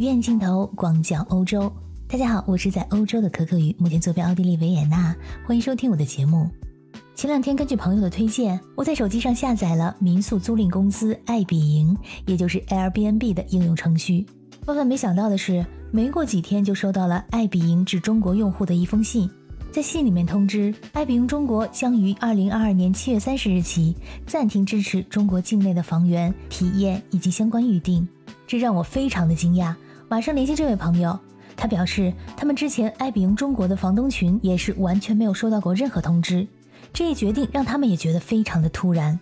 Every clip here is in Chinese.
远镜头广角欧洲，大家好，我是在欧洲的可可鱼，目前坐标奥地利维也纳，欢迎收听我的节目。前两天根据朋友的推荐，我在手机上下载了民宿租赁公司爱彼迎，也就是 Airbnb 的应用程序。万万没想到的是，没过几天就收到了爱彼迎致中国用户的一封信，在信里面通知爱彼迎中国将于二零二二年七月三十日起暂停支持中国境内的房源体验以及相关预订，这让我非常的惊讶。马上联系这位朋友，他表示他们之前爱彼迎中国的房东群也是完全没有收到过任何通知，这一决定让他们也觉得非常的突然。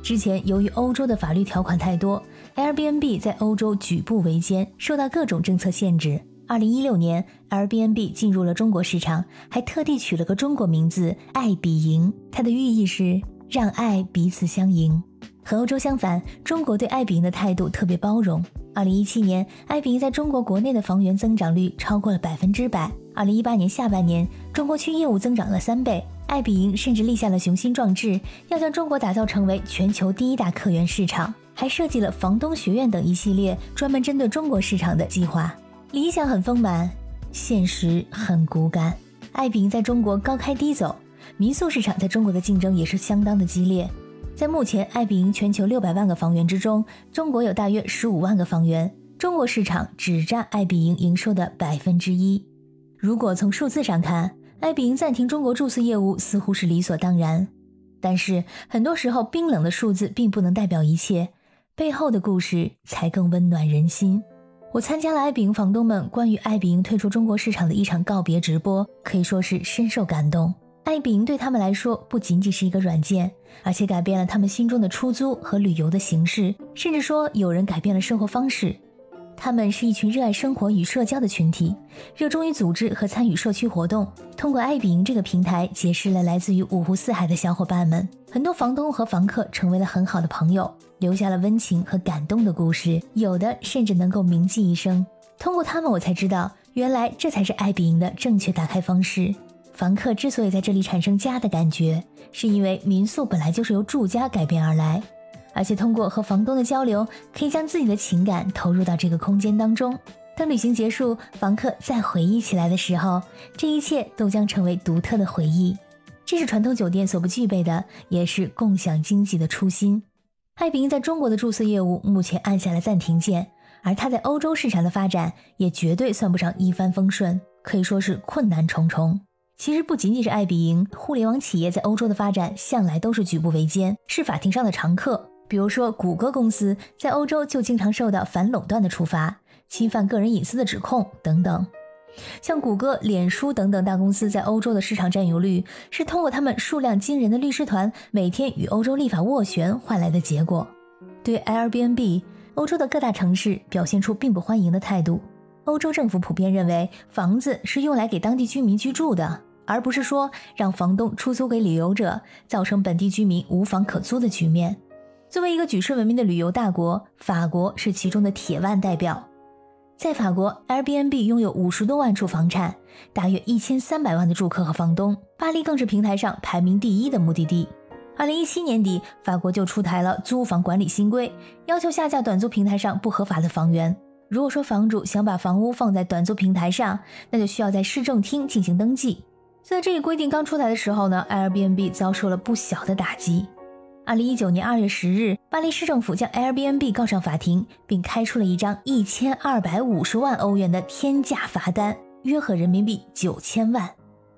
之前由于欧洲的法律条款太多，Airbnb 在欧洲举步维艰，受到各种政策限制。二零一六年，Airbnb 进入了中国市场，还特地取了个中国名字“爱彼迎”，它的寓意是让爱彼此相迎。和欧洲相反，中国对爱彼迎的态度特别包容。二零一七年，爱彼迎在中国国内的房源增长率超过了百分之百。二零一八年下半年，中国区业务增长了三倍。爱彼迎甚至立下了雄心壮志，要将中国打造成为全球第一大客源市场，还设计了房东学院等一系列专门针对中国市场的计划。理想很丰满，现实很骨感。爱彼迎在中国高开低走，民宿市场在中国的竞争也是相当的激烈。在目前爱彼迎全球六百万个房源之中，中国有大约十五万个房源，中国市场只占爱彼迎营收的百分之一。如果从数字上看，爱彼迎暂停中国注册业务似乎是理所当然，但是很多时候冰冷的数字并不能代表一切，背后的故事才更温暖人心。我参加了爱彼迎房东们关于爱彼迎退出中国市场的一场告别直播，可以说是深受感动。爱彼迎对他们来说不仅仅是一个软件，而且改变了他们心中的出租和旅游的形式，甚至说有人改变了生活方式。他们是一群热爱生活与社交的群体，热衷于组织和参与社区活动。通过爱彼迎这个平台，结识了来自于五湖四海的小伙伴们。很多房东和房客成为了很好的朋友，留下了温情和感动的故事，有的甚至能够铭记一生。通过他们，我才知道，原来这才是爱彼迎的正确打开方式。房客之所以在这里产生家的感觉，是因为民宿本来就是由住家改变而来，而且通过和房东的交流，可以将自己的情感投入到这个空间当中。当旅行结束，房客再回忆起来的时候，这一切都将成为独特的回忆。这是传统酒店所不具备的，也是共享经济的初心。爱彼迎在中国的住宿业务目前按下了暂停键，而它在欧洲市场的发展也绝对算不上一帆风顺，可以说是困难重重。其实不仅仅是爱彼迎，互联网企业在欧洲的发展向来都是举步维艰，是法庭上的常客。比如说，谷歌公司在欧洲就经常受到反垄断的处罚、侵犯个人隐私的指控等等。像谷歌、脸书等等大公司在欧洲的市场占有率，是通过他们数量惊人的律师团每天与欧洲立法斡旋换来的结果。对 Airbnb，欧洲的各大城市表现出并不欢迎的态度。欧洲政府普遍认为，房子是用来给当地居民居住的。而不是说让房东出租给旅游者，造成本地居民无房可租的局面。作为一个举世闻名的旅游大国，法国是其中的铁腕代表。在法国，Airbnb 拥有五十多万处房产，大约一千三百万的住客和房东。巴黎更是平台上排名第一的目的地。二零一七年底，法国就出台了租房管理新规，要求下架短租平台上不合法的房源。如果说房主想把房屋放在短租平台上，那就需要在市政厅进行登记。在这一规定刚出台的时候呢，Airbnb 遭受了不小的打击。二零一九年二月十日，巴黎市政府将 Airbnb 告上法庭，并开出了一张一千二百五十万欧元的天价罚单，约合人民币九千万。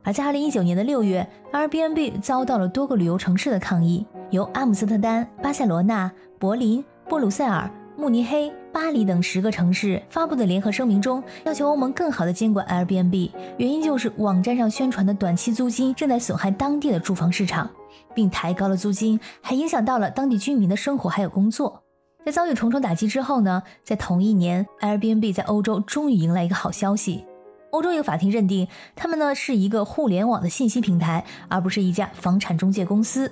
而在二零一九年的六月，Airbnb 遭到了多个旅游城市的抗议，由阿姆斯特丹、巴塞罗那、柏林、布鲁塞尔。慕尼黑、巴黎等十个城市发布的联合声明中，要求欧盟更好地监管 Airbnb，原因就是网站上宣传的短期租金正在损害当地的住房市场，并抬高了租金，还影响到了当地居民的生活还有工作。在遭遇重重打击之后呢，在同一年，Airbnb 在欧洲终于迎来一个好消息，欧洲一个法庭认定他们呢是一个互联网的信息平台，而不是一家房产中介公司。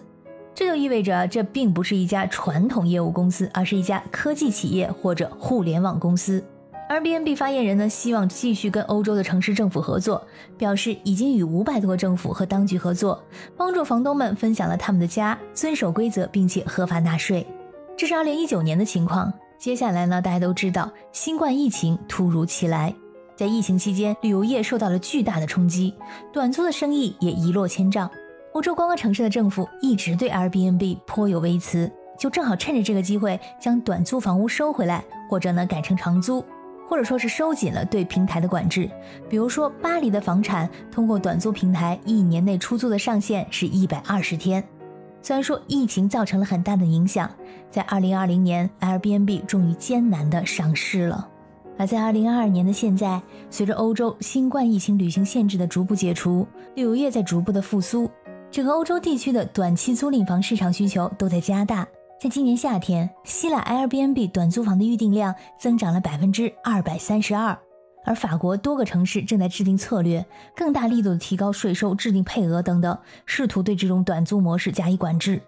这就意味着，这并不是一家传统业务公司，而是一家科技企业或者互联网公司。而 BNB 发言人呢，希望继续跟欧洲的城市政府合作，表示已经与五百多个政府和当局合作，帮助房东们分享了他们的家，遵守规则，并且合法纳税。这是二零一九年的情况。接下来呢，大家都知道新冠疫情突如其来，在疫情期间，旅游业受到了巨大的冲击，短租的生意也一落千丈。欧洲观光城市的政府一直对 Airbnb 颇有微词，就正好趁着这个机会将短租房屋收回来，或者呢改成长租，或者说是收紧了对平台的管制。比如说巴黎的房产通过短租平台一年内出租的上限是一百二十天。虽然说疫情造成了很大的影响，在二零二零年，Airbnb 终于艰难的上市了。而在二零二二年的现在，随着欧洲新冠疫情旅行限制的逐步解除，旅游业在逐步的复苏，整个欧洲地区的短期租赁房市场需求都在加大。在今年夏天，希腊 Airbnb 短租房的预订量增长了百分之二百三十二。而法国多个城市正在制定策略，更大力度的提高税收、制定配额等等，试图对这种短租模式加以管制。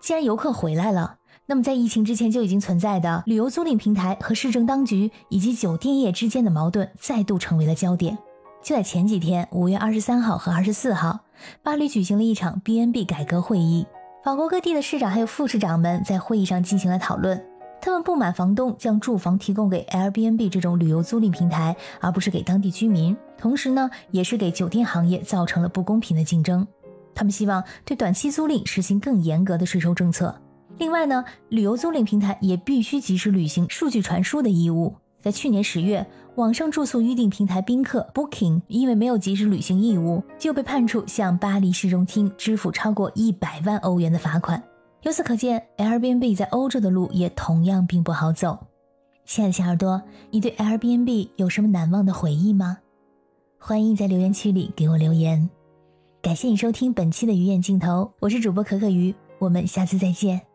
既然游客回来了，那么在疫情之前就已经存在的旅游租赁平台和市政当局以及酒店业之间的矛盾再度成为了焦点。就在前几天，五月二十三号和二十四号，巴黎举行了一场 BnB 改革会议，法国各地的市长还有副市长们在会议上进行了讨论。他们不满房东将住房提供给 Airbnb 这种旅游租赁平台，而不是给当地居民。同时呢，也是给酒店行业造成了不公平的竞争。他们希望对短期租赁实行更严格的税收政策。另外呢，旅游租赁平台也必须及时履行数据传输的义务。在去年十月，网上住宿预订平台宾客 Booking 因为没有及时履行义务，就被判处向巴黎市中厅支付超过一百万欧元的罚款。由此可见，Airbnb 在欧洲的路也同样并不好走。亲爱的小耳朵，你对 Airbnb 有什么难忘的回忆吗？欢迎在留言区里给我留言。感谢你收听本期的鱼眼镜头，我是主播可可鱼，我们下次再见。